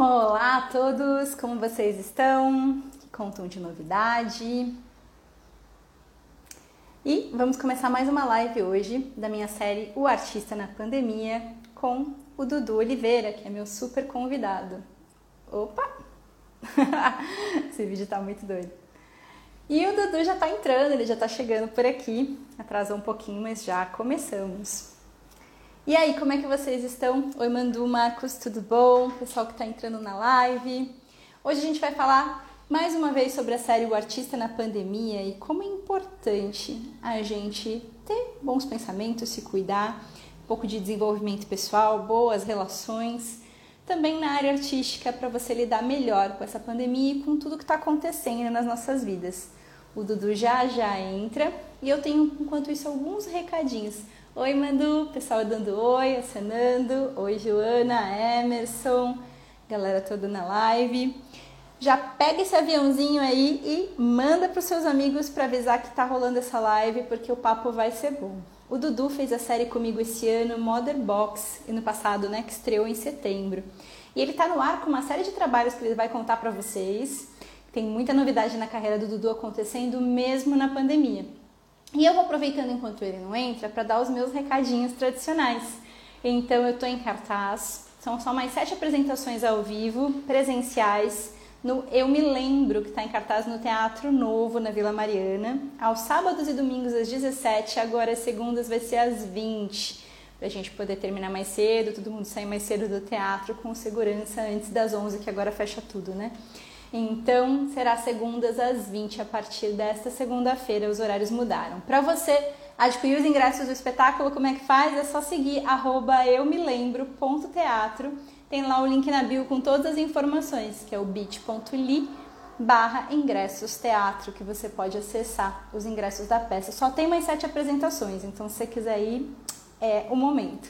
Olá a todos, como vocês estão? Que contam de novidade? E vamos começar mais uma live hoje da minha série O Artista na Pandemia com o Dudu Oliveira, que é meu super convidado. Opa! Esse vídeo tá muito doido. E o Dudu já tá entrando, ele já tá chegando por aqui. Atrasou um pouquinho, mas já começamos. E aí, como é que vocês estão? Oi, Mandu, Marcos, tudo bom? Pessoal que está entrando na live. Hoje a gente vai falar mais uma vez sobre a série O Artista na Pandemia e como é importante a gente ter bons pensamentos, se cuidar, um pouco de desenvolvimento pessoal, boas relações, também na área artística para você lidar melhor com essa pandemia e com tudo que está acontecendo nas nossas vidas. O Dudu já já entra e eu tenho, enquanto isso, alguns recadinhos Oi, Mandu, pessoal dando oi, acenando. Oi, Joana, Emerson, galera toda na live. Já pega esse aviãozinho aí e manda para os seus amigos para avisar que tá rolando essa live, porque o papo vai ser bom. O Dudu fez a série comigo esse ano, Mother Box, ano passado, né, que estreou em setembro. E ele tá no ar com uma série de trabalhos que ele vai contar para vocês. Tem muita novidade na carreira do Dudu acontecendo mesmo na pandemia. E eu vou aproveitando enquanto ele não entra para dar os meus recadinhos tradicionais. Então eu estou em cartaz, são só mais sete apresentações ao vivo, presenciais, no Eu Me Lembro, que está em cartaz no Teatro Novo, na Vila Mariana, aos sábados e domingos às 17, agora as segundas vai ser às 20, para a gente poder terminar mais cedo, todo mundo sair mais cedo do teatro com segurança antes das 11, que agora fecha tudo, né? Então, será segundas às 20 a partir desta segunda-feira, os horários mudaram. Para você adquirir os ingressos do espetáculo, como é que faz? É só seguir arroba eu me lembro.teatro. Tem lá o link na bio com todas as informações, que é o bit.ly barra ingressos teatro, que você pode acessar os ingressos da peça. Só tem mais sete apresentações, então se você quiser ir, é o momento.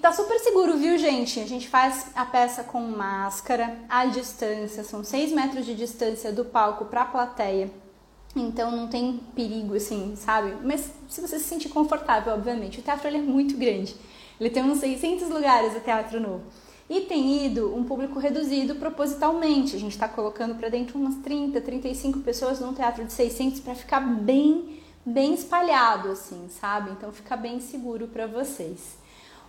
Tá super seguro, viu, gente? A gente faz a peça com máscara, à distância, são 6 metros de distância do palco para a plateia. Então não tem perigo, assim, sabe? Mas se você se sentir confortável, obviamente. O teatro é muito grande. Ele tem uns 600 lugares, o Teatro Novo. E tem ido um público reduzido propositalmente. A gente está colocando para dentro umas 30, 35 pessoas num teatro de 600 para ficar bem, bem espalhado, assim, sabe? Então fica bem seguro para vocês.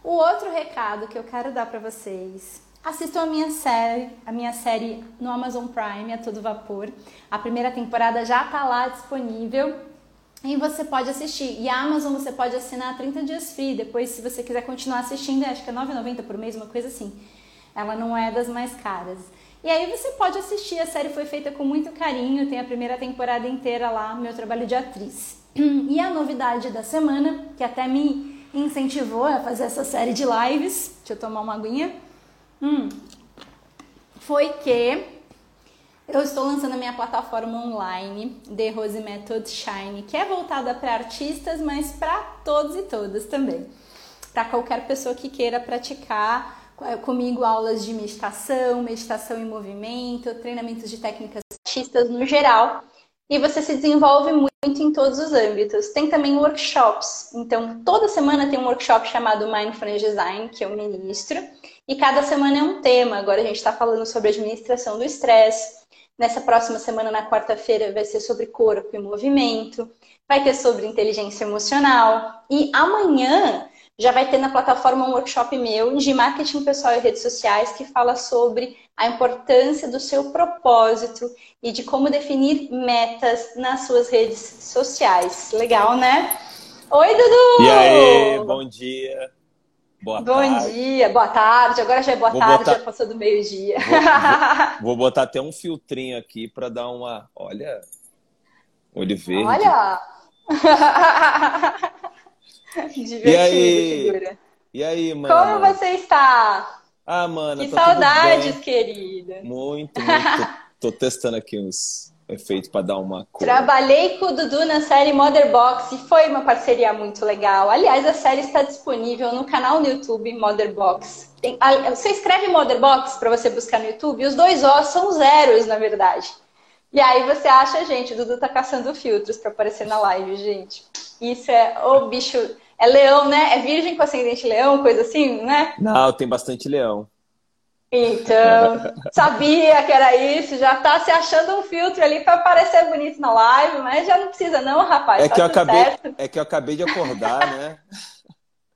O outro recado que eu quero dar para vocês Assistam a minha série, a minha série no Amazon Prime, a todo vapor. A primeira temporada já está lá disponível e você pode assistir. E a Amazon você pode assinar 30 dias free. Depois, se você quiser continuar assistindo, acho que é 9,90 por mês, uma coisa assim. Ela não é das mais caras. E aí você pode assistir. A série foi feita com muito carinho. Tem a primeira temporada inteira lá, meu trabalho de atriz. E a novidade da semana, que até me incentivou a fazer essa série de lives. Deixa eu tomar uma aguinha. Hum, foi que eu estou lançando a minha plataforma online, The Rose Method Shine, que é voltada para artistas, mas para todos e todas também. Para qualquer pessoa que queira praticar comigo aulas de meditação, meditação em movimento, treinamentos de técnicas artistas no geral e você se desenvolve muito em todos os âmbitos. Tem também workshops. Então, toda semana tem um workshop chamado Mindfulness Design, que eu ministro, e cada semana é um tema. Agora a gente está falando sobre administração do estresse. Nessa próxima semana, na quarta-feira, vai ser sobre corpo e movimento. Vai ter sobre inteligência emocional. E amanhã já vai ter na plataforma um workshop meu de marketing pessoal e redes sociais que fala sobre a importância do seu propósito e de como definir metas nas suas redes sociais. Legal, né? Oi, Dudu! E aí, bom dia. Boa bom tarde. Bom dia, boa tarde. Agora já é boa vou tarde, botar... já passou do meio-dia. Vou, vou, vou, botar até um filtrinho aqui para dar uma. Olha. Olho verde. Olha! Divertido, e aí? Figura. E aí, mano? Como você está? Ah, mano, que tá saudades, querida. Muito, muito. tô, tô testando aqui uns efeitos para dar uma cor. Trabalhei com o Dudu na série Mother Box e foi uma parceria muito legal. Aliás, a série está disponível no canal no YouTube Mother Box. Tem, você escreve Mother Box para você buscar no YouTube, e os dois Os são zeros, na verdade. E aí você acha, gente, o Dudu tá caçando filtros para aparecer na live, gente. Isso é o bicho é leão, né? É virgem com ascendente leão, coisa assim, né? Não, tem bastante leão. Então, sabia que era isso, já tá se achando um filtro ali para parecer bonito na live, mas já não precisa não, rapaz. É, tá que, eu acabei, certo. é que eu acabei de acordar, né?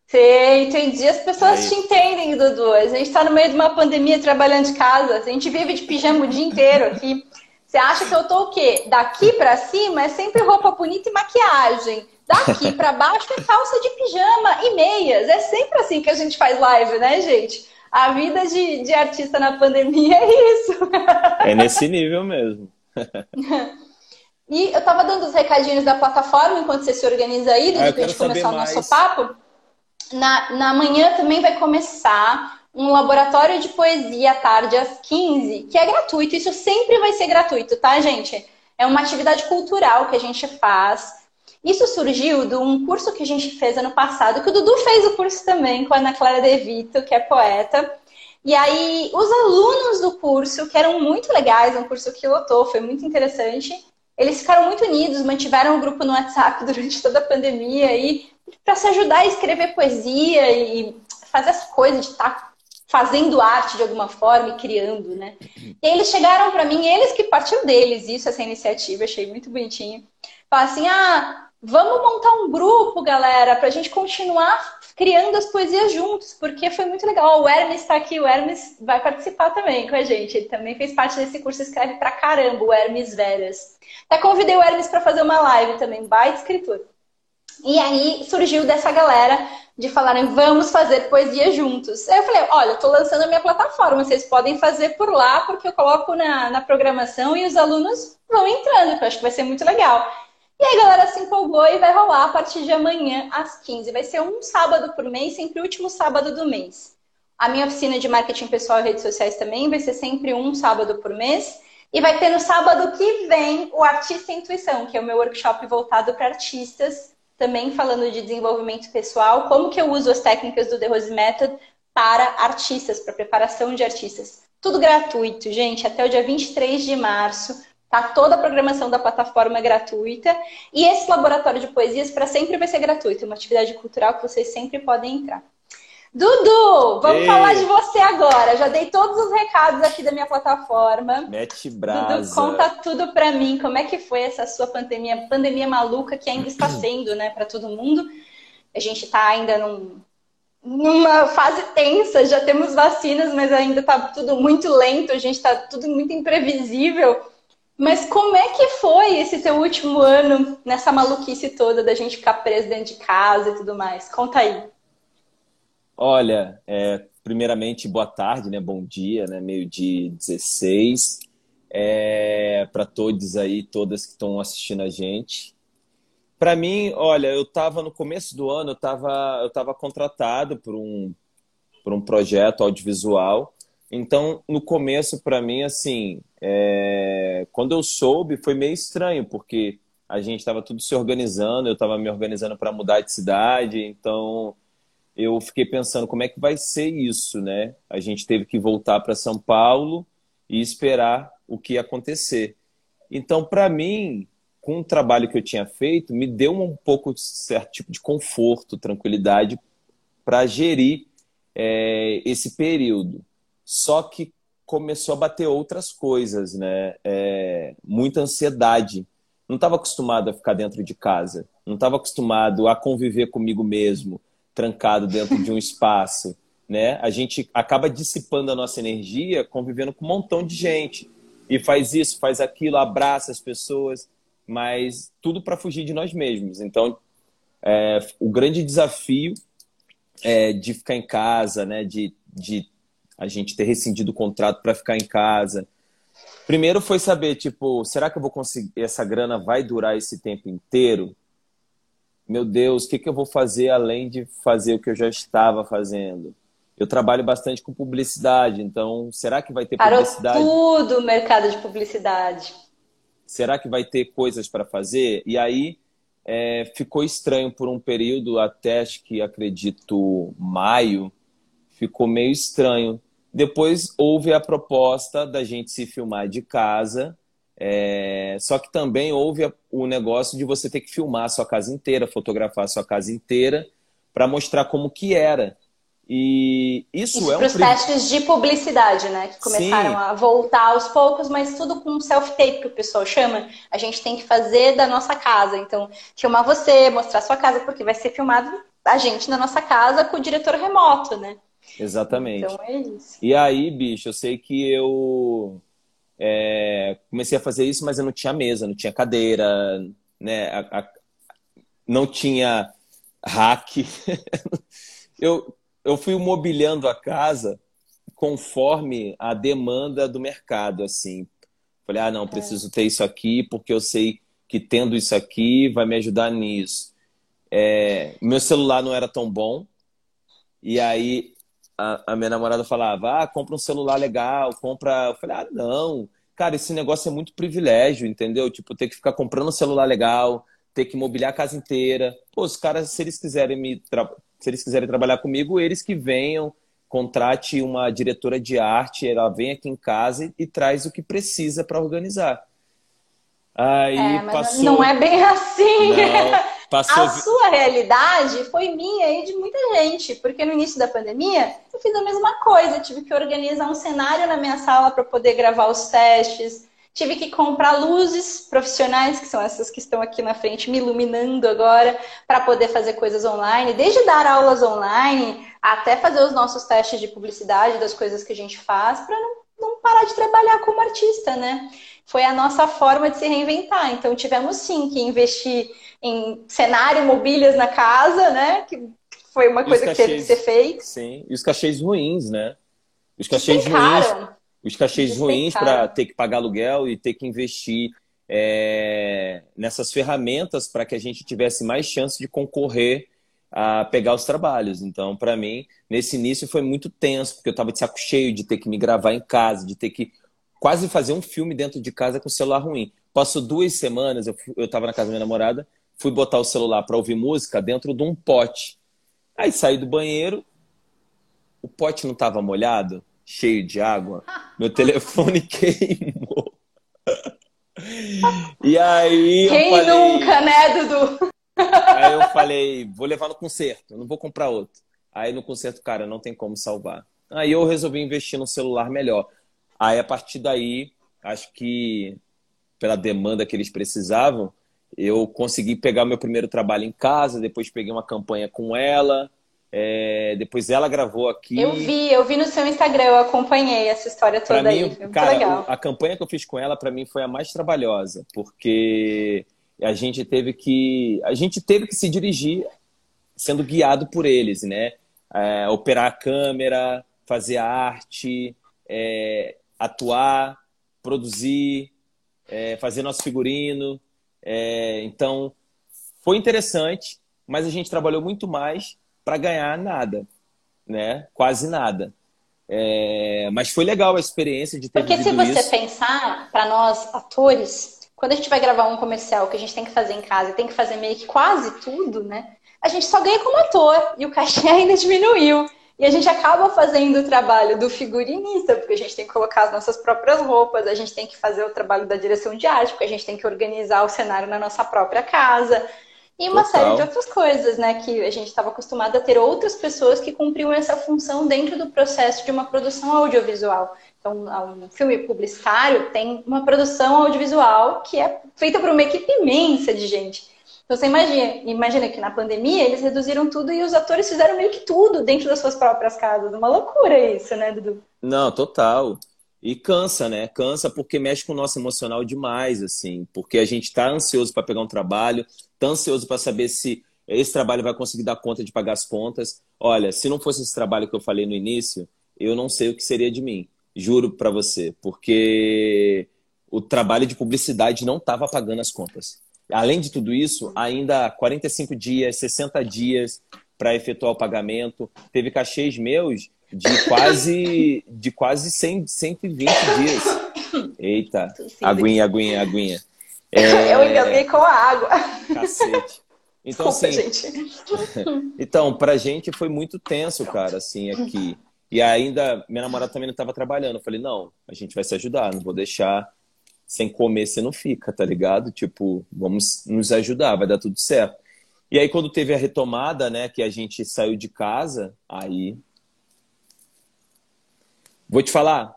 Sei, entendi. As pessoas Aí. te entendem, Dudu. A gente está no meio de uma pandemia trabalhando de casa. A gente vive de pijama o dia inteiro aqui. Você acha que eu tô o quê? Daqui para cima é sempre roupa bonita e maquiagem. Daqui para baixo é calça de pijama e meias. É sempre assim que a gente faz live, né, gente? A vida de, de artista na pandemia é isso. É nesse nível mesmo. E eu tava dando os recadinhos da plataforma enquanto você se organiza aí, desde ah, a gente começar o nosso papo. Na, na manhã também vai começar um laboratório de poesia à tarde às 15, que é gratuito. Isso sempre vai ser gratuito, tá, gente? É uma atividade cultural que a gente faz. Isso surgiu de um curso que a gente fez ano passado, que o Dudu fez o curso também com a Ana Clara De Vito, que é poeta. E aí, os alunos do curso, que eram muito legais, um curso que lotou, foi muito interessante, eles ficaram muito unidos, mantiveram o grupo no WhatsApp durante toda a pandemia e para se ajudar a escrever poesia e fazer essa coisa de estar tá fazendo arte de alguma forma e criando, né? E aí eles chegaram para mim, eles que partiu deles isso, essa iniciativa, achei muito bonitinho. Falaram assim: ah, vamos montar um grupo, galera, para a gente continuar criando as poesias juntos, porque foi muito legal. O Hermes está aqui, o Hermes vai participar também com a gente. Ele também fez parte desse curso, escreve pra caramba, o Hermes Veras. Até convidei o Hermes para fazer uma live também, baita escritor. E aí surgiu dessa galera de falarem, vamos fazer poesia juntos. Aí eu falei, olha, eu tô lançando a minha plataforma, vocês podem fazer por lá, porque eu coloco na, na programação e os alunos vão entrando, que eu acho que vai ser muito legal. E aí a galera se empolgou e vai rolar a partir de amanhã às 15. Vai ser um sábado por mês, sempre o último sábado do mês. A minha oficina de marketing pessoal e redes sociais também vai ser sempre um sábado por mês. E vai ter no sábado que vem o Artista Intuição, que é o meu workshop voltado para artistas também falando de desenvolvimento pessoal, como que eu uso as técnicas do The Rose Method para artistas, para preparação de artistas. Tudo gratuito, gente, até o dia 23 de março. Tá toda a programação da plataforma é gratuita. E esse laboratório de poesias para sempre vai ser gratuito, uma atividade cultural que vocês sempre podem entrar. Dudu, vamos Ei. falar de você agora. Já dei todos os recados aqui da minha plataforma. Mete brasa. Dudu, conta tudo pra mim. Como é que foi essa sua pandemia, pandemia maluca que ainda está sendo, né, para todo mundo? A gente tá ainda num, numa fase tensa, já temos vacinas, mas ainda tá tudo muito lento, a gente tá tudo muito imprevisível. Mas como é que foi esse teu último ano nessa maluquice toda da gente ficar preso dentro de casa e tudo mais? Conta aí. Olha, é, primeiramente, boa tarde, né? Bom dia, né? Meio-dia 16. É, para todos aí, todas que estão assistindo a gente. Para mim, olha, eu estava no começo do ano, eu estava eu tava contratado por um, por um projeto audiovisual. Então, no começo, para mim, assim, é... quando eu soube, foi meio estranho, porque a gente estava tudo se organizando, eu estava me organizando para mudar de cidade, então eu fiquei pensando como é que vai ser isso, né? A gente teve que voltar para São Paulo e esperar o que ia acontecer. Então, para mim, com o trabalho que eu tinha feito, me deu um pouco de certo tipo de conforto, tranquilidade para gerir é, esse período. Só que começou a bater outras coisas, né? É, muita ansiedade. Não estava acostumado a ficar dentro de casa. Não estava acostumado a conviver comigo mesmo trancado dentro de um espaço, né? A gente acaba dissipando a nossa energia convivendo com um montão de gente e faz isso, faz aquilo, abraça as pessoas, mas tudo para fugir de nós mesmos. Então, é, o grande desafio é de ficar em casa, né? De, de a gente ter rescindido o contrato para ficar em casa. Primeiro foi saber, tipo, será que eu vou conseguir? Essa grana vai durar esse tempo inteiro? Meu Deus, o que, que eu vou fazer além de fazer o que eu já estava fazendo? Eu trabalho bastante com publicidade, então será que vai ter Parou publicidade? tudo o mercado de publicidade. Será que vai ter coisas para fazer? E aí é, ficou estranho por um período, até acho que acredito maio, ficou meio estranho. Depois houve a proposta da gente se filmar de casa é, só que também houve o negócio de você ter que filmar a sua casa inteira, fotografar a sua casa inteira para mostrar como que era. E isso, isso é um. Para os testes de publicidade, né? Que começaram Sim. a voltar aos poucos, mas tudo com self-tape, que o pessoal chama. A gente tem que fazer da nossa casa. Então, filmar você, mostrar sua casa, porque vai ser filmado a gente na nossa casa com o diretor remoto, né? Exatamente. Então é isso. E aí, bicho, eu sei que eu é, comecei a fazer isso, mas eu não tinha mesa, não tinha cadeira, né? A, a, não tinha rack. eu eu fui mobiliando a casa conforme a demanda do mercado, assim. Falei, ah, não, é. preciso ter isso aqui porque eu sei que tendo isso aqui vai me ajudar nisso. É, meu celular não era tão bom e aí a, a, minha namorada falava, ah, compra um celular legal, compra. Eu falei, ah, não, cara, esse negócio é muito privilégio, entendeu? Tipo, ter que ficar comprando um celular legal, ter que mobiliar a casa inteira. Pô, os caras, se eles quiserem me se eles quiserem trabalhar comigo, eles que venham, contrate uma diretora de arte, ela vem aqui em casa e, e traz o que precisa para organizar. Aí é, passou... Não é bem assim. Não, passou... A sua realidade foi minha e de muita gente, porque no início da pandemia eu fiz a mesma coisa, tive que organizar um cenário na minha sala para poder gravar os testes, Tive que comprar luzes profissionais, que são essas que estão aqui na frente me iluminando agora, para poder fazer coisas online, desde dar aulas online até fazer os nossos testes de publicidade das coisas que a gente faz, para não, não parar de trabalhar como artista, né? Foi a nossa forma de se reinventar. Então, tivemos sim que investir em cenário, mobílias na casa, né? Que foi uma coisa cachês, que teve que ser feita. Sim, e os cachês ruins, né? Os cachês ruins os cachês ruins para ter que pagar aluguel e ter que investir é, nessas ferramentas para que a gente tivesse mais chance de concorrer a pegar os trabalhos. Então, para mim, nesse início foi muito tenso, porque eu estava de saco cheio de ter que me gravar em casa, de ter que quase fazer um filme dentro de casa com o celular ruim. Passou duas semanas, eu estava na casa da minha namorada, fui botar o celular para ouvir música dentro de um pote. Aí saí do banheiro, o pote não estava molhado, cheio de água, meu telefone queimou. E aí. Quem falei... nunca, né, Dudu? Aí eu falei, vou levar no concerto, não vou comprar outro. Aí no concerto, cara, não tem como salvar. Aí eu resolvi investir no celular melhor. Aí a partir daí, acho que pela demanda que eles precisavam, eu consegui pegar meu primeiro trabalho em casa, depois peguei uma campanha com ela, é, depois ela gravou aqui. Eu vi, eu vi no seu Instagram, eu acompanhei essa história toda pra aí. Mim, cara, legal. a campanha que eu fiz com ela, para mim, foi a mais trabalhosa, porque a gente teve que. A gente teve que se dirigir sendo guiado por eles, né? É, operar a câmera, fazer a arte, é, atuar, produzir, é, fazer nosso figurino. É, então, foi interessante, mas a gente trabalhou muito mais para ganhar nada, né? Quase nada. É... Mas foi legal a experiência de ter Porque se você isso. pensar, para nós atores, quando a gente vai gravar um comercial que a gente tem que fazer em casa tem que fazer meio que quase tudo, né? A gente só ganha como ator e o cachê ainda diminuiu. E a gente acaba fazendo o trabalho do figurinista, porque a gente tem que colocar as nossas próprias roupas, a gente tem que fazer o trabalho da direção de arte, porque a gente tem que organizar o cenário na nossa própria casa. E uma Total. série de outras coisas, né? Que a gente estava acostumado a ter outras pessoas que cumpriam essa função dentro do processo de uma produção audiovisual. Então, um filme publicitário tem uma produção audiovisual que é feita por uma equipe imensa de gente. Então, você imagina, imagina que na pandemia eles reduziram tudo e os atores fizeram meio que tudo dentro das suas próprias casas. Uma loucura isso, né, Dudu? Não, total. E cansa, né? Cansa porque mexe com o nosso emocional demais, assim. Porque a gente está ansioso para pegar um trabalho, tá ansioso para saber se esse trabalho vai conseguir dar conta de pagar as contas. Olha, se não fosse esse trabalho que eu falei no início, eu não sei o que seria de mim. Juro para você. Porque o trabalho de publicidade não estava pagando as contas. Além de tudo isso, ainda 45 dias, 60 dias para efetuar o pagamento. Teve cachês meus de quase de quase 100, 120 dias. Eita, aguinha, aguinha, aguinha. É... Eu engasguei com a água. Cacete. Então, Desculpa, assim, gente. então, pra gente foi muito tenso, cara, assim, aqui. E ainda, minha namorada também não estava trabalhando. Eu falei, não, a gente vai se ajudar, não vou deixar sem comer, você não fica, tá ligado? Tipo, vamos nos ajudar, vai dar tudo certo. E aí, quando teve a retomada, né, que a gente saiu de casa, aí Vou te falar,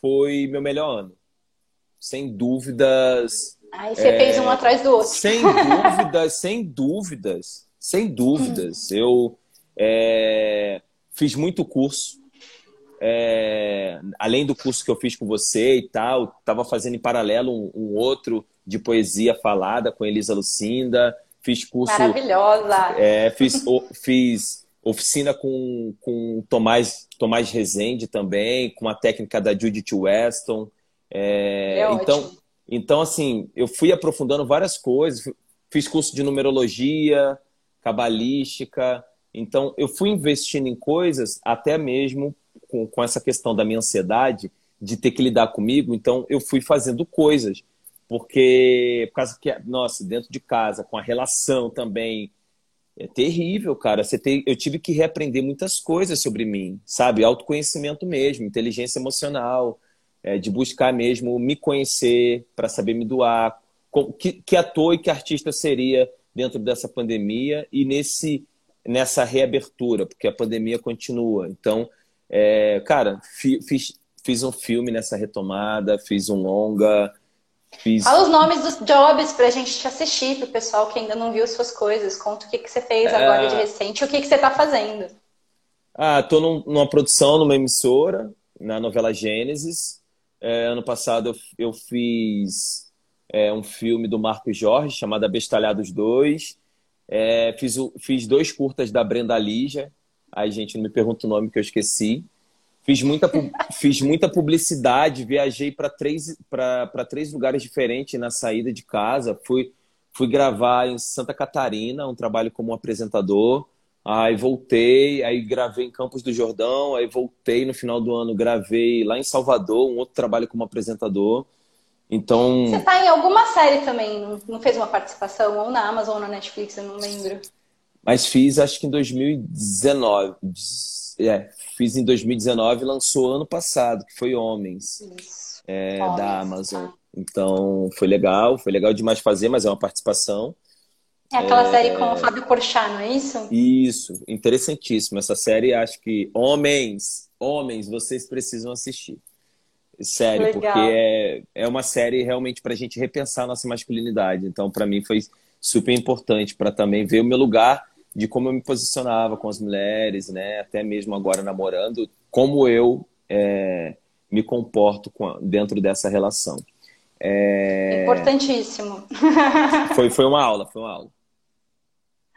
foi meu melhor ano. Sem dúvidas. Aí você é... fez um atrás do outro. Sem dúvidas, sem dúvidas, sem dúvidas. Eu é, fiz muito curso. É, além do curso que eu fiz com você e tal, estava fazendo em paralelo um, um, outro de poesia falada com Elisa Lucinda. Fiz curso. Maravilhosa! É, fiz, o, fiz oficina com, com Tomás, Tomás Rezende também, com a técnica da Judith Weston. É, é então, ótimo. então, assim, eu fui aprofundando várias coisas. Fiz curso de numerologia, cabalística. Então, eu fui investindo em coisas, até mesmo com, com essa questão da minha ansiedade, de ter que lidar comigo. Então, eu fui fazendo coisas. Porque, por causa que, nossa, dentro de casa, com a relação também, é terrível, cara. Você tem, eu tive que reaprender muitas coisas sobre mim, sabe? Autoconhecimento mesmo, inteligência emocional, é, de buscar mesmo me conhecer para saber me doar. Que, que ator e que artista seria dentro dessa pandemia e nesse nessa reabertura, porque a pandemia continua. Então, é, cara, fiz, fiz um filme nessa retomada, fiz um longa, fiz... Fala os nomes dos jobs pra gente te assistir, pro pessoal que ainda não viu suas coisas. Conta o que, que você fez agora de é. recente o que, que você tá fazendo. Ah, tô num, numa produção, numa emissora, na novela Gênesis. É, ano passado eu, eu fiz é, um filme do Marco Jorge chamado Abestalhados 2. É, fiz, fiz dois curtas da Brenda Lígia. Aí, gente, não me pergunta o nome que eu esqueci. Fiz muita, fiz muita publicidade, viajei para três, três lugares diferentes na saída de casa. Fui, fui gravar em Santa Catarina, um trabalho como apresentador. Aí voltei, aí gravei em Campos do Jordão, aí voltei no final do ano, gravei lá em Salvador, um outro trabalho como apresentador. Então. Você está em alguma série também? Não fez uma participação ou na Amazon ou na Netflix, eu não lembro. Mas fiz, acho que em 2019. É, fiz em 2019 e lançou ano passado, que foi Homens, é, Homens da Amazon. Tá. Então foi legal, foi legal demais fazer, mas é uma participação. É aquela é... série com o Fábio Porchat, não é isso? Isso, interessantíssimo. Essa série, acho que homens, homens, vocês precisam assistir. Sério, Legal. porque é, é uma série realmente para a gente repensar a nossa masculinidade. Então, para mim, foi super importante para também ver o meu lugar de como eu me posicionava com as mulheres, né? Até mesmo agora namorando, como eu é, me comporto com, dentro dessa relação. É... Importantíssimo. Foi, foi uma aula, foi uma aula.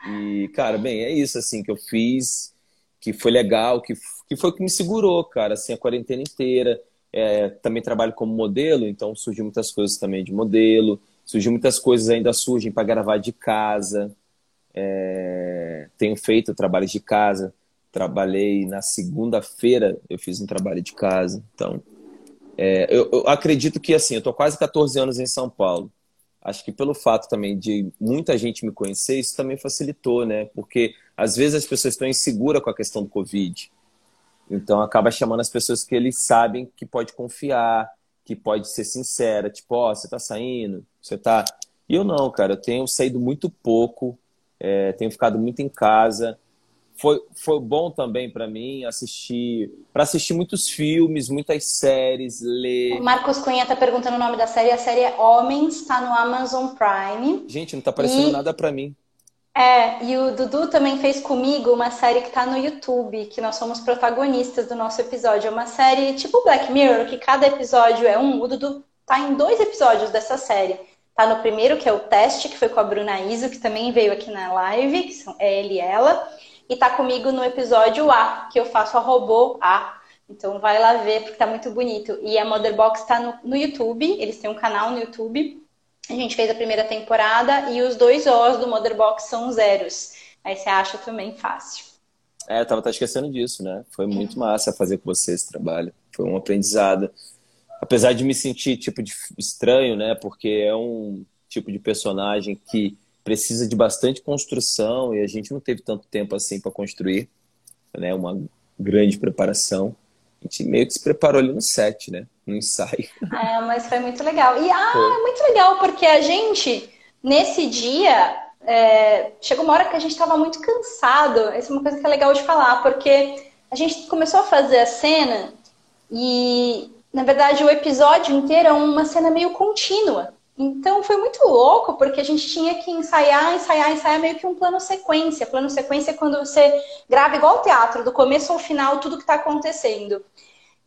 E, cara, bem, é isso, assim, que eu fiz, que foi legal, que, que foi o que me segurou, cara, assim, a quarentena inteira. É, também trabalho como modelo, então surgiu muitas coisas também de modelo, surgiu muitas coisas ainda surgem para gravar de casa, é, tenho feito trabalhos de casa. Trabalhei na segunda-feira, eu fiz um trabalho de casa. Então, é, eu, eu, acredito que assim, eu estou quase 14 anos em São Paulo. Acho que pelo fato também de muita gente me conhecer, isso também facilitou, né? Porque às vezes as pessoas estão inseguras com a questão do Covid. Então acaba chamando as pessoas que eles sabem que pode confiar, que pode ser sincera, tipo, ó, oh, você tá saindo, você tá. E eu não, cara, eu tenho saído muito pouco, é, tenho ficado muito em casa. Foi, foi bom também para mim assistir, para assistir muitos filmes, muitas séries, ler. Marcos Cunha tá perguntando o nome da série. A série é Homens, está no Amazon Prime. Gente, não tá aparecendo e... nada para mim. É, e o Dudu também fez comigo uma série que tá no YouTube, que nós somos protagonistas do nosso episódio. É uma série tipo Black Mirror, que cada episódio é um. O Dudu tá em dois episódios dessa série. Tá no primeiro, que é o teste, que foi com a Bruna Iso, que também veio aqui na live, que são, é ele e ela. E tá comigo no episódio A, que eu faço a robô A. Então vai lá ver, porque tá muito bonito. E a Motherbox tá no, no YouTube, eles têm um canal no YouTube. A gente fez a primeira temporada e os dois Os do Motherbox são zeros. Aí você acha também fácil. É, eu tava até esquecendo disso, né? Foi muito massa fazer com você esse trabalho. Foi um aprendizado apesar de me sentir tipo de estranho, né? Porque é um tipo de personagem que precisa de bastante construção e a gente não teve tanto tempo assim para construir, né? Uma grande preparação. A gente meio que se preparou ali no set, né? No ensaio. É, mas foi muito legal. E ah, foi. é muito legal porque a gente nesse dia é, chegou uma hora que a gente estava muito cansado. Essa é uma coisa que é legal de falar, porque a gente começou a fazer a cena E, na verdade, o episódio inteiro é uma cena meio contínua. Então foi muito louco, porque a gente tinha que ensaiar, ensaiar, ensaiar meio que um plano sequência. Plano sequência é quando você grava igual teatro, do começo ao final, tudo que está acontecendo.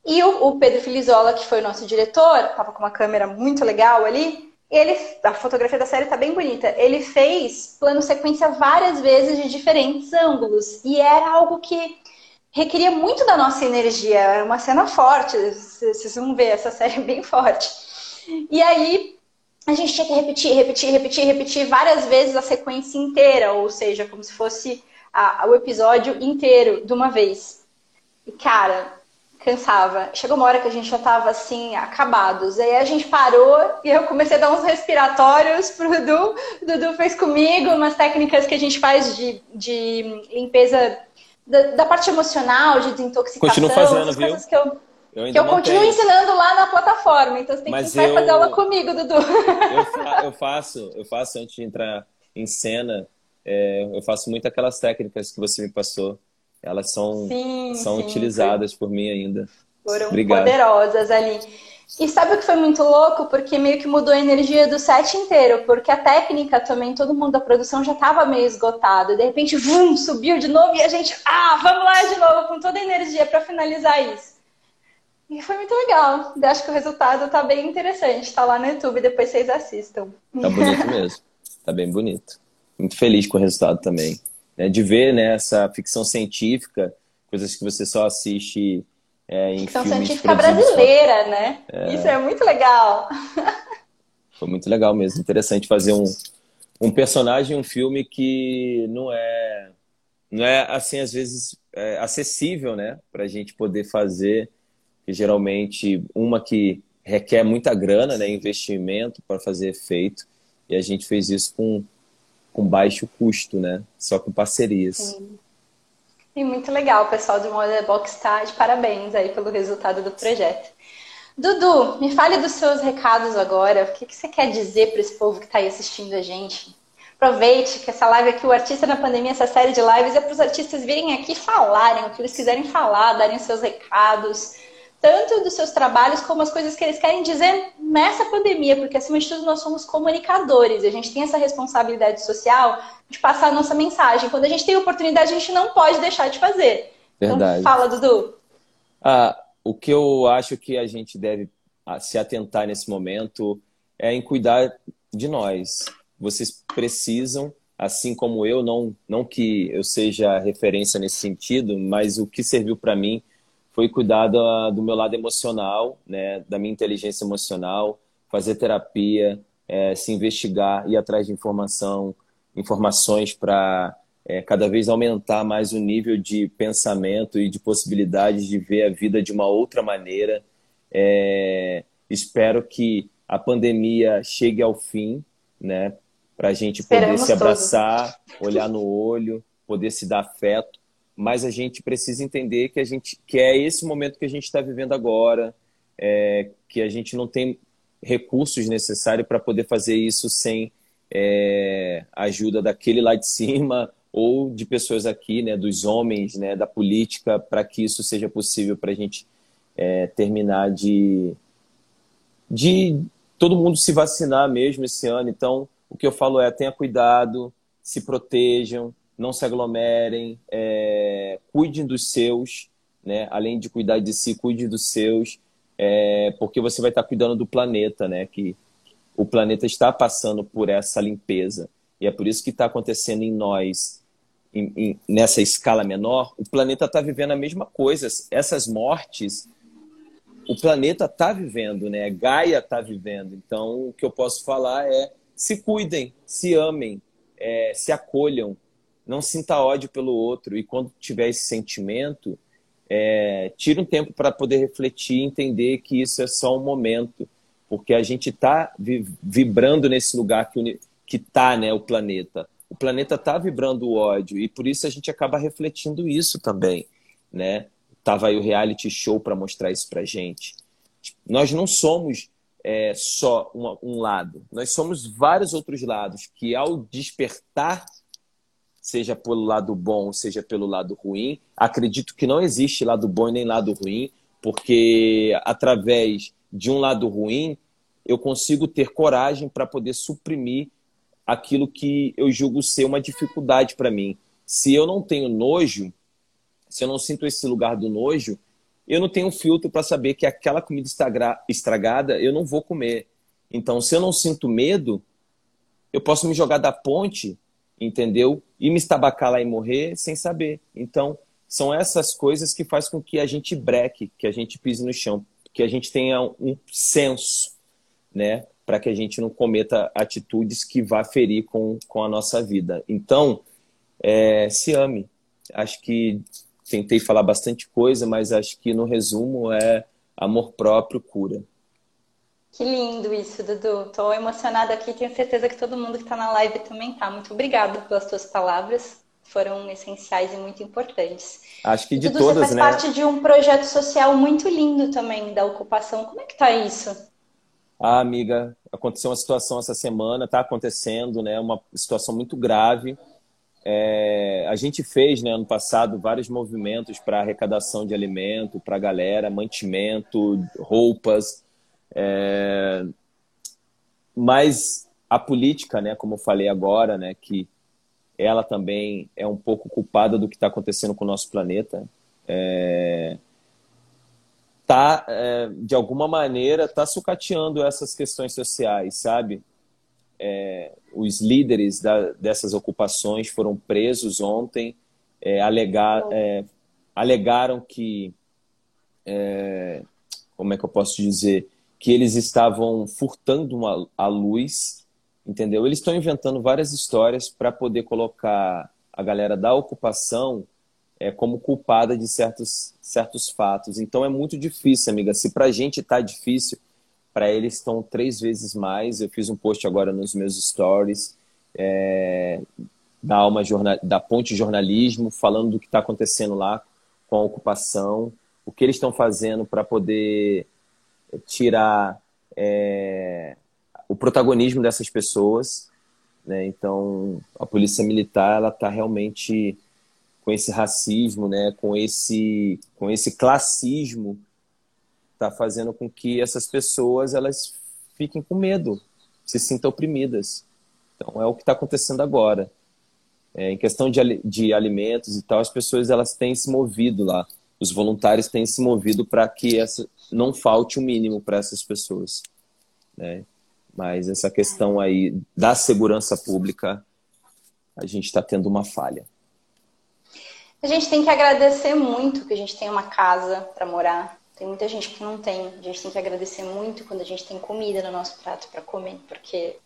E o, o, Pedro Filizola, que foi o nosso diretor, estava com uma câmera muito legal ali, ele, a fotografia da série está bem bonita. Ele fez plano sequência várias vezes de diferentes ângulos. E era algo que requeria muito da nossa energia. Era uma cena forte. Vocês vão ver, essa série é bem forte. E aí a gente tinha que repetir, repetir, repetir, repetir várias vezes a sequência inteira, ou seja, como se fosse a, o episódio inteiro de uma vez. E cara, cansava. Chegou uma hora que a gente já tava assim, acabados. Aí a gente parou e eu comecei a dar uns respiratórios pro Dudu. O Dudu fez comigo umas técnicas que a gente faz de, de limpeza da, da parte emocional, de desintoxicação. Continua fazendo, viu? Que eu eu que eu continuo ensinando lá na plataforma, então você tem Mas que eu... fazer aula comigo, Dudu. Eu, fa eu, faço, eu faço antes de entrar em cena, é, eu faço muito aquelas técnicas que você me passou. Elas são, sim, são sim, utilizadas foi... por mim ainda. Foram Obrigado. poderosas ali. E sabe o que foi muito louco? Porque meio que mudou a energia do set inteiro, porque a técnica também, todo mundo da produção já estava meio esgotado. De repente, vum, subiu de novo e a gente, ah, vamos lá de novo, com toda a energia para finalizar isso. E foi muito legal. Eu acho que o resultado tá bem interessante. Tá lá no YouTube, depois vocês assistam. Tá bonito mesmo. Tá bem bonito. Muito feliz com o resultado também. Né? De ver né, essa ficção científica, coisas que você só assiste é, em ficção filmes científica brasileira, só... né? É... Isso é muito legal. Foi muito legal mesmo. Interessante fazer um, um personagem, um filme que não é, não é assim, às vezes, é acessível, né? Pra gente poder fazer que geralmente uma que requer muita grana, né, investimento para fazer efeito, e a gente fez isso com, com baixo custo, né, só com parcerias. Sim. E muito legal, o pessoal do Model Box está de parabéns aí pelo resultado do projeto. Dudu, me fale dos seus recados agora. O que, que você quer dizer para esse povo que está aí assistindo a gente? Aproveite que essa live aqui, o Artista na Pandemia, essa série de lives, é para os artistas virem aqui falarem o que eles quiserem falar, darem seus recados, tanto dos seus trabalhos como as coisas que eles querem dizer nessa pandemia, porque acima de tudo nós somos comunicadores e a gente tem essa responsabilidade social de passar a nossa mensagem. Quando a gente tem oportunidade, a gente não pode deixar de fazer. Então, Verdade. Então, fala, Dudu. Ah, o que eu acho que a gente deve ah, se atentar nesse momento é em cuidar de nós. Vocês precisam, assim como eu, não, não que eu seja referência nesse sentido, mas o que serviu para mim foi cuidar do, do meu lado emocional, né, da minha inteligência emocional, fazer terapia, é, se investigar, ir atrás de informação, informações para é, cada vez aumentar mais o nível de pensamento e de possibilidades de ver a vida de uma outra maneira. É, espero que a pandemia chegue ao fim, né, para a gente poder Esperamos se abraçar, todos. olhar no olho, poder se dar afeto mas a gente precisa entender que a gente que é esse momento que a gente está vivendo agora, é, que a gente não tem recursos necessários para poder fazer isso sem é, ajuda daquele lá de cima ou de pessoas aqui, né, dos homens, né, da política, para que isso seja possível para a gente é, terminar de, de todo mundo se vacinar mesmo esse ano. Então, o que eu falo é tenha cuidado, se protejam, não se aglomerem, é, cuidem dos seus, né? além de cuidar de si, cuide dos seus, é, porque você vai estar cuidando do planeta, né? que o planeta está passando por essa limpeza. E é por isso que está acontecendo em nós, em, em, nessa escala menor, o planeta está vivendo a mesma coisa. Essas mortes, o planeta está vivendo, né? Gaia está vivendo. Então, o que eu posso falar é se cuidem, se amem, é, se acolham, não sinta ódio pelo outro. E quando tiver esse sentimento, é, tira um tempo para poder refletir e entender que isso é só um momento. Porque a gente está vibrando nesse lugar que está né, o planeta. O planeta está vibrando o ódio e por isso a gente acaba refletindo isso também. Né? Tava aí o reality show para mostrar isso para gente. Nós não somos é, só uma, um lado, nós somos vários outros lados que, ao despertar seja pelo lado bom, seja pelo lado ruim. Acredito que não existe lado bom nem lado ruim, porque através de um lado ruim, eu consigo ter coragem para poder suprimir aquilo que eu julgo ser uma dificuldade para mim. Se eu não tenho nojo, se eu não sinto esse lugar do nojo, eu não tenho filtro para saber que aquela comida estragada eu não vou comer. Então, se eu não sinto medo, eu posso me jogar da ponte, entendeu? E me estabacar lá e morrer sem saber. Então, são essas coisas que faz com que a gente breque, que a gente pise no chão, que a gente tenha um senso, né? Para que a gente não cometa atitudes que vá ferir com, com a nossa vida. Então, é, se ame. Acho que tentei falar bastante coisa, mas acho que no resumo é amor próprio cura. Que lindo isso, Dudu. Estou emocionada aqui, tenho certeza que todo mundo que está na live também tá. Muito obrigada pelas tuas palavras, foram essenciais e muito importantes. Acho que de Dudu, todas, você faz né? parte de um projeto social muito lindo também da ocupação. Como é que tá isso? Ah, amiga, aconteceu uma situação essa semana, está acontecendo, né? Uma situação muito grave. É, a gente fez, né, ano passado, vários movimentos para arrecadação de alimento para a galera, mantimento, roupas. É, mas a política, né, como eu falei agora, né, que ela também é um pouco culpada do que está acontecendo com o nosso planeta. É, tá, é, de alguma maneira, tá sucateando essas questões sociais, sabe? É, os líderes da, dessas ocupações foram presos ontem, é, alegar, é, alegaram que, é, como é que eu posso dizer, que eles estavam furtando uma, a luz, entendeu? Eles estão inventando várias histórias para poder colocar a galera da ocupação é, como culpada de certos, certos fatos. Então é muito difícil, amiga. Se para a gente está difícil, para eles estão três vezes mais. Eu fiz um post agora nos meus stories é, da Alma Jornal, da Ponte Jornalismo, falando do que está acontecendo lá com a ocupação, o que eles estão fazendo para poder tirar é, o protagonismo dessas pessoas. Né? Então, a polícia militar ela está realmente com esse racismo, né? com esse com esse classismo está fazendo com que essas pessoas elas fiquem com medo, se sintam oprimidas. Então é o que está acontecendo agora. É, em questão de, de alimentos e tal, as pessoas elas têm se movido lá. Os voluntários têm se movido para que essa, não falte o mínimo para essas pessoas. Né? Mas essa questão aí da segurança pública, a gente está tendo uma falha. A gente tem que agradecer muito que a gente tem uma casa para morar, tem muita gente que não tem. A gente tem que agradecer muito quando a gente tem comida no nosso prato para comer, porque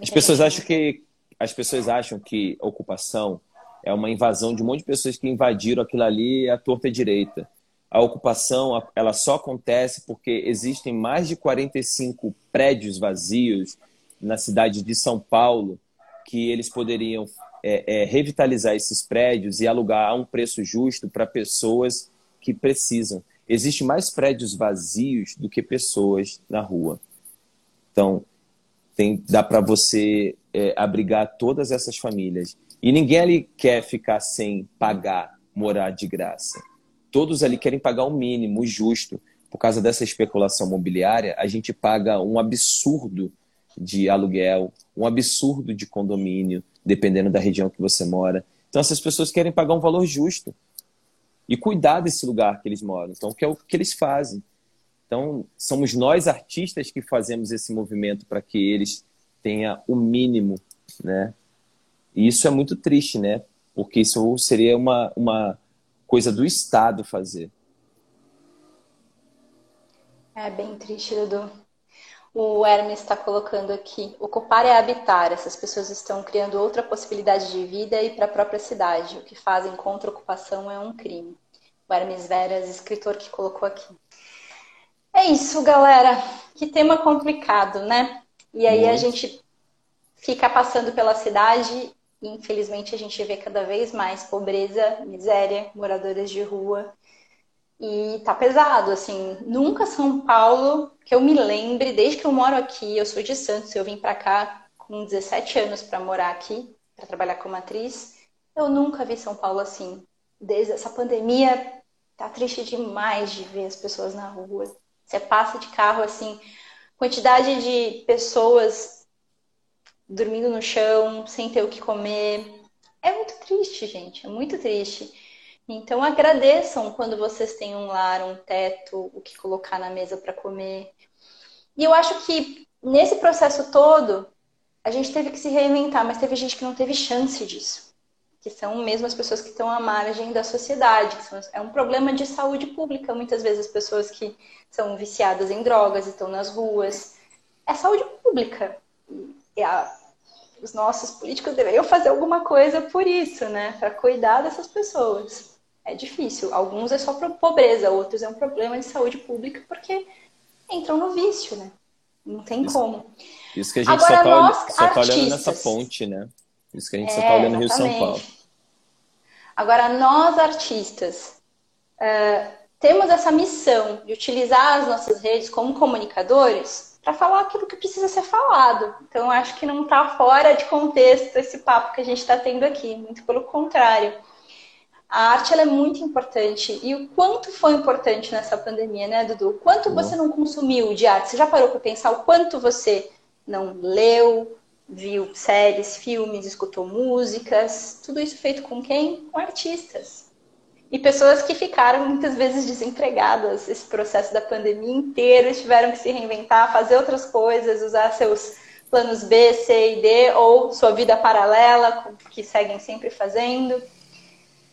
as pessoas acham que as pessoas acham que ocupação é uma invasão de um monte de pessoas que invadiram aquilo ali à torta direita. A ocupação ela só acontece porque existem mais de 45 prédios vazios na cidade de São Paulo que eles poderiam é, é, revitalizar esses prédios e alugar a um preço justo para pessoas que precisam. Existem mais prédios vazios do que pessoas na rua. Então, tem, dá para você é, abrigar todas essas famílias. E ninguém ali quer ficar sem pagar, morar de graça. Todos ali querem pagar o mínimo, o justo. Por causa dessa especulação imobiliária, a gente paga um absurdo de aluguel, um absurdo de condomínio, dependendo da região que você mora. Então, essas pessoas querem pagar um valor justo e cuidar desse lugar que eles moram. Então, que é o que eles fazem. Então, somos nós artistas que fazemos esse movimento para que eles tenham o mínimo, né? E isso é muito triste, né? Porque isso seria uma, uma coisa do Estado fazer. É bem triste, Dudu. O Hermes está colocando aqui: ocupar é habitar. Essas pessoas estão criando outra possibilidade de vida e para a própria cidade. O que fazem contra a ocupação é um crime. O Hermes Veras, escritor que colocou aqui. É isso, galera. Que tema complicado, né? E aí Muito. a gente fica passando pela cidade infelizmente a gente vê cada vez mais pobreza, miséria, moradores de rua. E tá pesado, assim. Nunca São Paulo, que eu me lembre, desde que eu moro aqui, eu sou de Santos, eu vim para cá com 17 anos para morar aqui, para trabalhar como atriz. Eu nunca vi São Paulo assim. Desde essa pandemia Tá triste demais de ver as pessoas na rua. Você passa de carro assim, quantidade de pessoas dormindo no chão, sem ter o que comer. É muito triste, gente, é muito triste. Então agradeçam quando vocês têm um lar, um teto, o que colocar na mesa para comer. E eu acho que nesse processo todo, a gente teve que se reinventar, mas teve gente que não teve chance disso. Que são mesmo as pessoas que estão à margem da sociedade. São, é um problema de saúde pública, muitas vezes, as pessoas que são viciadas em drogas estão nas ruas. É saúde pública. A, os nossos políticos deveriam fazer alguma coisa por isso, né? Para cuidar dessas pessoas é difícil. Alguns é só pobreza, outros é um problema de saúde pública porque entram no vício, né? Não tem isso, como. Isso que a gente Agora, só está tá olhando nessa ponte, né? Isso que a gente é, só está olhando no Rio São Paulo. Agora, nós artistas uh, temos essa missão de utilizar as nossas redes como comunicadores para falar aquilo que precisa ser falado. Então, acho que não está fora de contexto esse papo que a gente está tendo aqui, muito pelo contrário a arte é muito importante. E o quanto foi importante nessa pandemia, né, Dudu? Quanto você não consumiu de arte? Você já parou para pensar o quanto você não leu, viu séries, filmes, escutou músicas? Tudo isso feito com quem? Com artistas. E pessoas que ficaram muitas vezes desempregadas esse processo da pandemia inteiro, tiveram que se reinventar, fazer outras coisas, usar seus planos B, C e D ou sua vida paralela, que seguem sempre fazendo.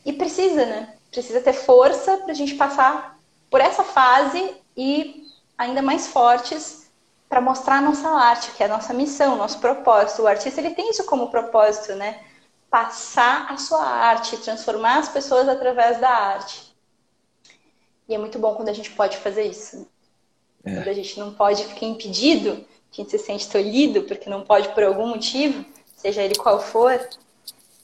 E precisa, né? Precisa ter força para a gente passar por essa fase e ainda mais fortes para mostrar a nossa arte, que é a nossa missão, nosso propósito. O artista ele tem isso como propósito, né? Passar a sua arte, transformar as pessoas através da arte. E é muito bom quando a gente pode fazer isso. É. Quando a gente não pode ficar impedido, a gente se sente tolhido porque não pode por algum motivo, seja ele qual for.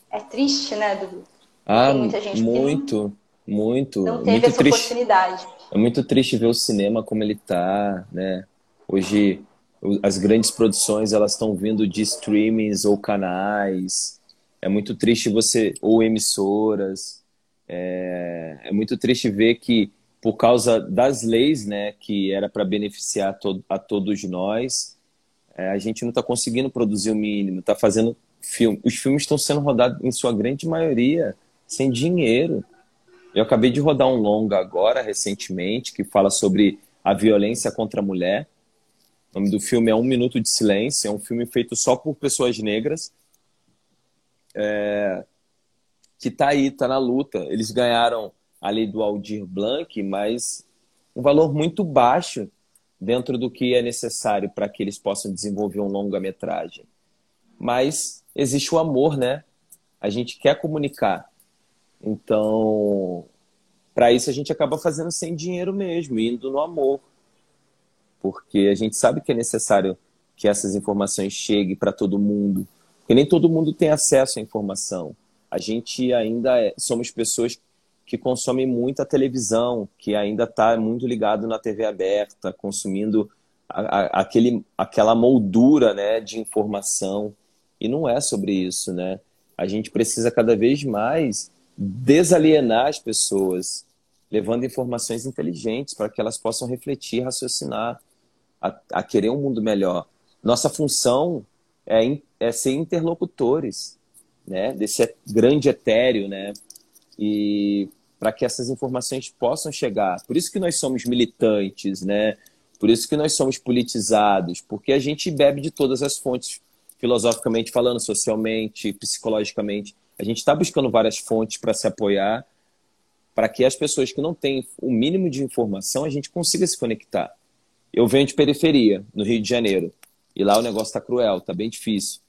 É triste, né, Dudu? Ah, muita gente muito, não, muito. Não teve muito essa triste. oportunidade. É muito triste ver o cinema como ele tá, né? Hoje as grandes produções elas estão vindo de streamings ou canais. É muito triste você ou emissoras. É, é muito triste ver que por causa das leis, né, que era para beneficiar to a todos nós, é, a gente não está conseguindo produzir o mínimo. Está fazendo filme. Os filmes estão sendo rodados em sua grande maioria sem dinheiro. Eu acabei de rodar um longa agora, recentemente, que fala sobre a violência contra a mulher. O nome do filme é Um Minuto de Silêncio. É um filme feito só por pessoas negras. É... Que tá aí, tá na luta. Eles ganharam a lei do Aldir Blanc, mas um valor muito baixo dentro do que é necessário para que eles possam desenvolver um longa-metragem. Mas existe o amor, né? A gente quer comunicar. Então, para isso a gente acaba fazendo sem dinheiro mesmo, indo no amor. Porque a gente sabe que é necessário que essas informações cheguem para todo mundo. Porque nem todo mundo tem acesso à informação. A gente ainda é, somos pessoas que consomem muita televisão, que ainda está muito ligado na TV aberta, consumindo a, a, aquele, aquela moldura né, de informação. E não é sobre isso, né? A gente precisa cada vez mais desalienar as pessoas, levando informações inteligentes para que elas possam refletir, raciocinar, a, a querer um mundo melhor. Nossa função é, é ser interlocutores, né? Desse grande etéreo, né? E para que essas informações possam chegar. Por isso que nós somos militantes, né? Por isso que nós somos politizados, porque a gente bebe de todas as fontes, filosoficamente falando, socialmente, psicologicamente. A gente está buscando várias fontes para se apoiar, para que as pessoas que não têm o mínimo de informação, a gente consiga se conectar. Eu venho de periferia, no Rio de Janeiro, e lá o negócio está cruel, está bem difícil.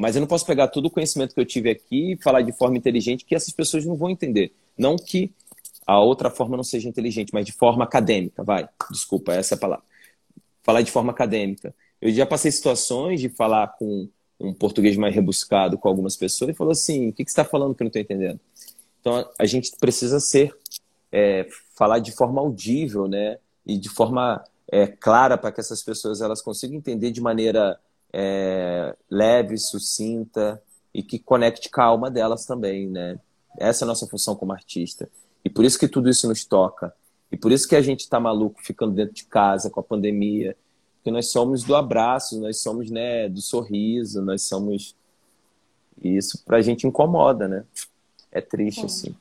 Mas eu não posso pegar todo o conhecimento que eu tive aqui e falar de forma inteligente que essas pessoas não vão entender. Não que a outra forma não seja inteligente, mas de forma acadêmica, vai. Desculpa, essa é a palavra. Falar de forma acadêmica. Eu já passei situações de falar com um português mais rebuscado com algumas pessoas e falou assim: o que, que você está falando que eu não estou entendendo? Então a gente precisa ser, é, falar de forma audível, né? E de forma é, clara para que essas pessoas elas consigam entender de maneira é, leve, sucinta e que conecte com a alma delas também, né? Essa é a nossa função como artista. E por isso que tudo isso nos toca. E por isso que a gente está maluco ficando dentro de casa com a pandemia. Porque nós somos do abraço, nós somos né, do sorriso, nós somos. E isso pra gente incomoda, né? É triste, Sim. assim.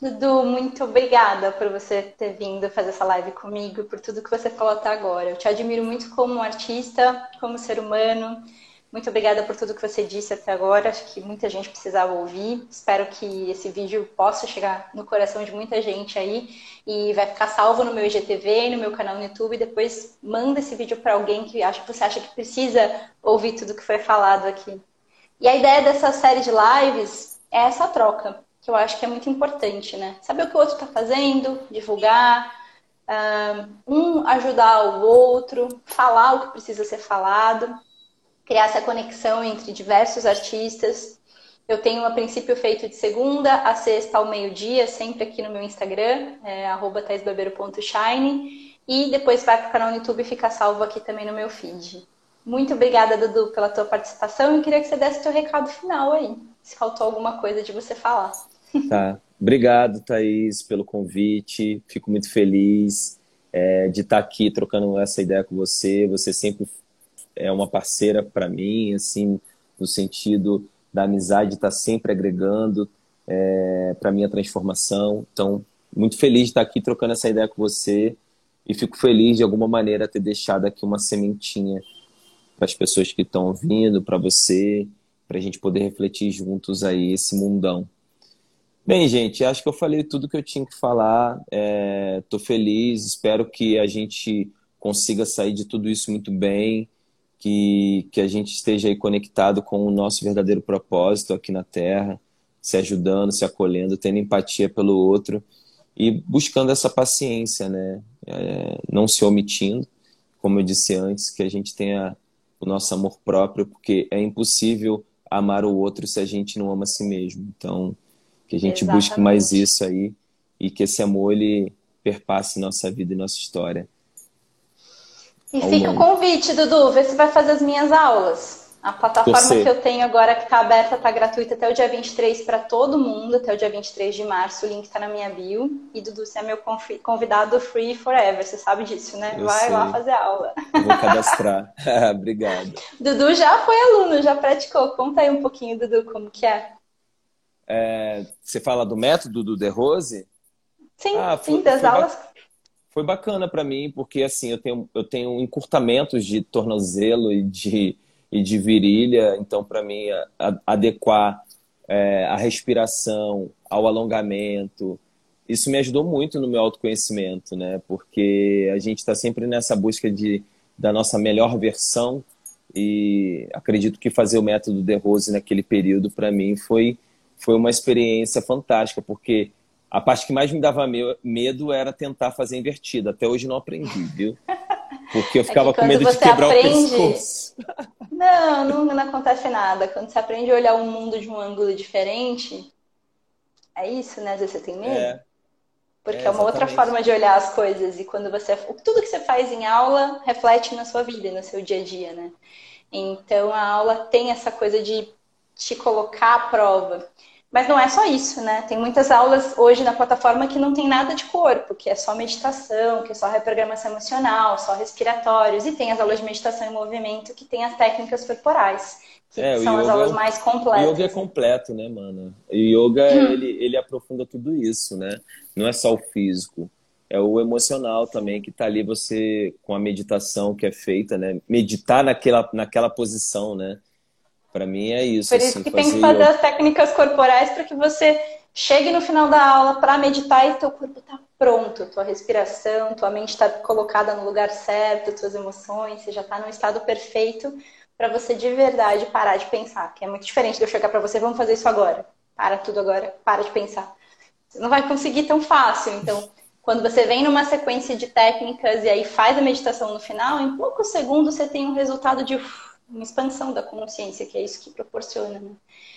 Dudu, muito obrigada por você ter vindo fazer essa live comigo, por tudo que você falou até agora. Eu te admiro muito como artista, como ser humano. Muito obrigada por tudo que você disse até agora. Acho que muita gente precisava ouvir. Espero que esse vídeo possa chegar no coração de muita gente aí e vai ficar salvo no meu IGTV e no meu canal no YouTube. Depois manda esse vídeo para alguém que acha que você acha que precisa ouvir tudo que foi falado aqui. E a ideia dessa série de lives é essa troca, que eu acho que é muito importante, né? Saber o que o outro está fazendo, divulgar, um ajudar o outro, falar o que precisa ser falado criar essa conexão entre diversos artistas. Eu tenho a princípio feito de segunda a sexta ao meio-dia, sempre aqui no meu Instagram, é, taisbarbeiro.shine. E depois vai para o canal no YouTube e fica salvo aqui também no meu feed. Muito obrigada, Dudu, pela tua participação. Eu queria que você desse teu recado final aí, se faltou alguma coisa de você falar. Tá. Obrigado, Thaís, pelo convite. Fico muito feliz é, de estar aqui trocando essa ideia com você. Você sempre é uma parceira para mim, assim, no sentido da amizade estar tá sempre agregando é, para minha transformação. Então, muito feliz de estar aqui trocando essa ideia com você e fico feliz de alguma maneira ter deixado aqui uma sementinha para as pessoas que estão ouvindo, para você, para a gente poder refletir juntos aí esse mundão. Bem, gente, acho que eu falei tudo que eu tinha que falar. Estou é, feliz, espero que a gente consiga sair de tudo isso muito bem que, que a gente esteja aí conectado com o nosso verdadeiro propósito aqui na Terra, se ajudando, se acolhendo, tendo empatia pelo outro e buscando essa paciência, né? É, não se omitindo, como eu disse antes, que a gente tenha o nosso amor próprio, porque é impossível amar o outro se a gente não ama a si mesmo. Então, que a gente Exatamente. busque mais isso aí e que esse amor ele perpasse nossa vida e nossa história. E fica o convite, Dudu, vê se vai fazer as minhas aulas. A plataforma que eu tenho agora, que está aberta, está gratuita até o dia 23 para todo mundo, até o dia 23 de março. O link está na minha bio. E, Dudu, você é meu convidado free forever, você sabe disso, né? Eu vai sei. lá fazer aula. vou cadastrar. Obrigado. Dudu já foi aluno, já praticou. Conta aí um pouquinho, Dudu, como que é. É você fala do método do The Rose? Sim, ah, foi, sim, das aulas foi bacana para mim, porque assim, eu tenho, eu tenho encurtamentos de tornozelo e de, e de virilha, então para mim a, adequar é, a respiração ao alongamento, isso me ajudou muito no meu autoconhecimento, né? Porque a gente está sempre nessa busca de, da nossa melhor versão e acredito que fazer o método The Rose naquele período para mim foi foi uma experiência fantástica, porque a parte que mais me dava medo era tentar fazer invertido. Até hoje não aprendi, viu? Porque eu ficava é com medo de quebrar aprende... o pescoço. Não, não, não acontece nada. Quando você aprende a olhar o mundo de um ângulo diferente, é isso, né? Às vezes você tem medo. É. Porque é, é uma outra forma de olhar as coisas. E quando você. Tudo que você faz em aula reflete na sua vida, no seu dia a dia, né? Então a aula tem essa coisa de te colocar à prova. Mas não é só isso, né? Tem muitas aulas hoje na plataforma que não tem nada de corpo, que é só meditação, que é só reprogramação emocional, só respiratórios, e tem as aulas de meditação em movimento que tem as técnicas corporais, que é, são as aulas mais completas. O yoga é completo, né, mano? O yoga, hum. ele, ele aprofunda tudo isso, né? Não é só o físico, é o emocional também, que tá ali você, com a meditação que é feita, né? Meditar naquela, naquela posição, né? Para mim é isso. Por isso assim, que tem que fazer as técnicas corporais para que você chegue no final da aula para meditar e teu corpo está pronto, tua respiração, tua mente está colocada no lugar certo, tuas emoções, você já está no estado perfeito para você de verdade parar de pensar, que é muito diferente de eu chegar para você, vamos fazer isso agora. Para tudo agora, para de pensar. Você não vai conseguir tão fácil, então quando você vem numa sequência de técnicas e aí faz a meditação no final, em poucos segundos você tem um resultado de uma expansão da consciência, que é isso que proporciona. Né?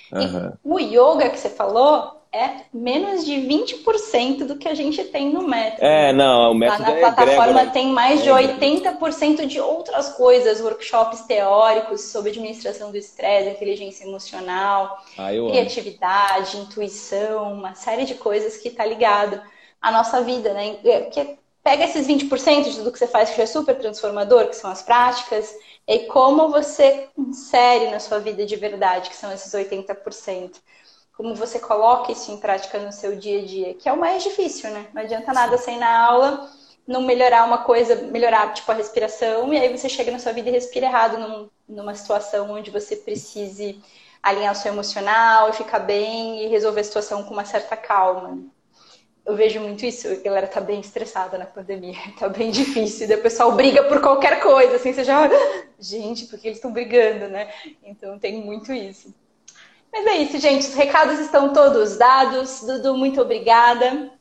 Uhum. o yoga que você falou é menos de 20% do que a gente tem no método. É, não, o método Lá na é plataforma né? tem mais de 80% de outras coisas, workshops teóricos sobre administração do estresse, inteligência emocional, ah, criatividade, amo. intuição, uma série de coisas que está ligado à nossa vida, né? É, porque pega esses 20% de tudo que você faz que já é super transformador, que são as práticas, e como você insere na sua vida de verdade, que são esses 80%. Como você coloca isso em prática no seu dia a dia, que é o mais difícil, né? Não adianta nada sem na aula, não melhorar uma coisa, melhorar tipo a respiração, e aí você chega na sua vida e respira errado num, numa situação onde você precise alinhar o seu emocional e ficar bem e resolver a situação com uma certa calma eu vejo muito isso, a galera tá bem estressada na pandemia, tá bem difícil, o pessoal briga por qualquer coisa, assim, você já, gente, porque eles estão brigando, né? Então tem muito isso. Mas é isso, gente, os recados estão todos dados. Dudu, muito obrigada.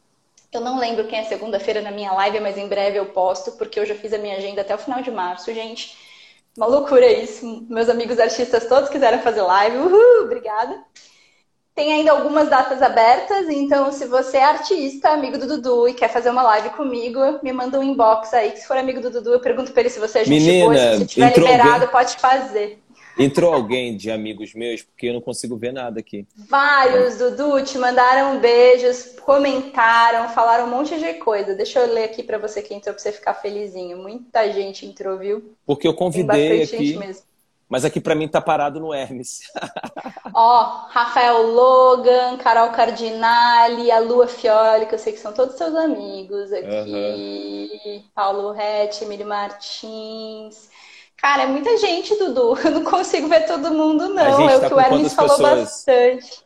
Eu não lembro quem é segunda-feira na minha live, mas em breve eu posto, porque eu já fiz a minha agenda até o final de março, gente. Uma loucura isso. Meus amigos artistas todos quiseram fazer live. Uhul, obrigada. Tem ainda algumas datas abertas, então se você é artista, amigo do Dudu e quer fazer uma live comigo, me manda um inbox aí, que se for amigo do Dudu, eu pergunto pra ele se você é gente Menina, boa, se você tiver liberado, alguém... pode fazer. Entrou alguém de amigos meus, porque eu não consigo ver nada aqui. Vários, Dudu, te mandaram beijos, comentaram, falaram um monte de coisa. Deixa eu ler aqui para você que entrou, pra você ficar felizinho. Muita gente entrou, viu? Porque eu convidei aqui. mesmo. Mas aqui para mim tá parado no Hermes. Ó, Rafael Logan, Carol Cardinali, a Lua Fioli, que eu sei que são todos seus amigos aqui. Uhum. Paulo Rett, Emílio Martins. Cara, é muita gente, Dudu. Eu não consigo ver todo mundo, não. É o tá que o Hermes falou pessoas? bastante.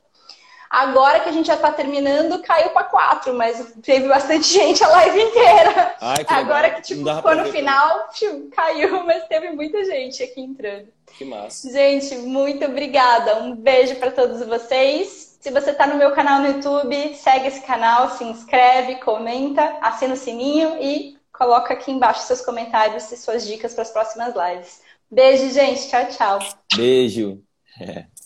Agora que a gente já está terminando, caiu para quatro, mas teve bastante gente a live inteira. Ai, que Agora que tipo, ficou no final, tipo, caiu, mas teve muita gente aqui entrando. Que massa. Gente, muito obrigada. Um beijo para todos vocês. Se você está no meu canal no YouTube, segue esse canal, se inscreve, comenta, assina o sininho e coloca aqui embaixo seus comentários e suas dicas para as próximas lives. Beijo, gente. Tchau, tchau. Beijo. É.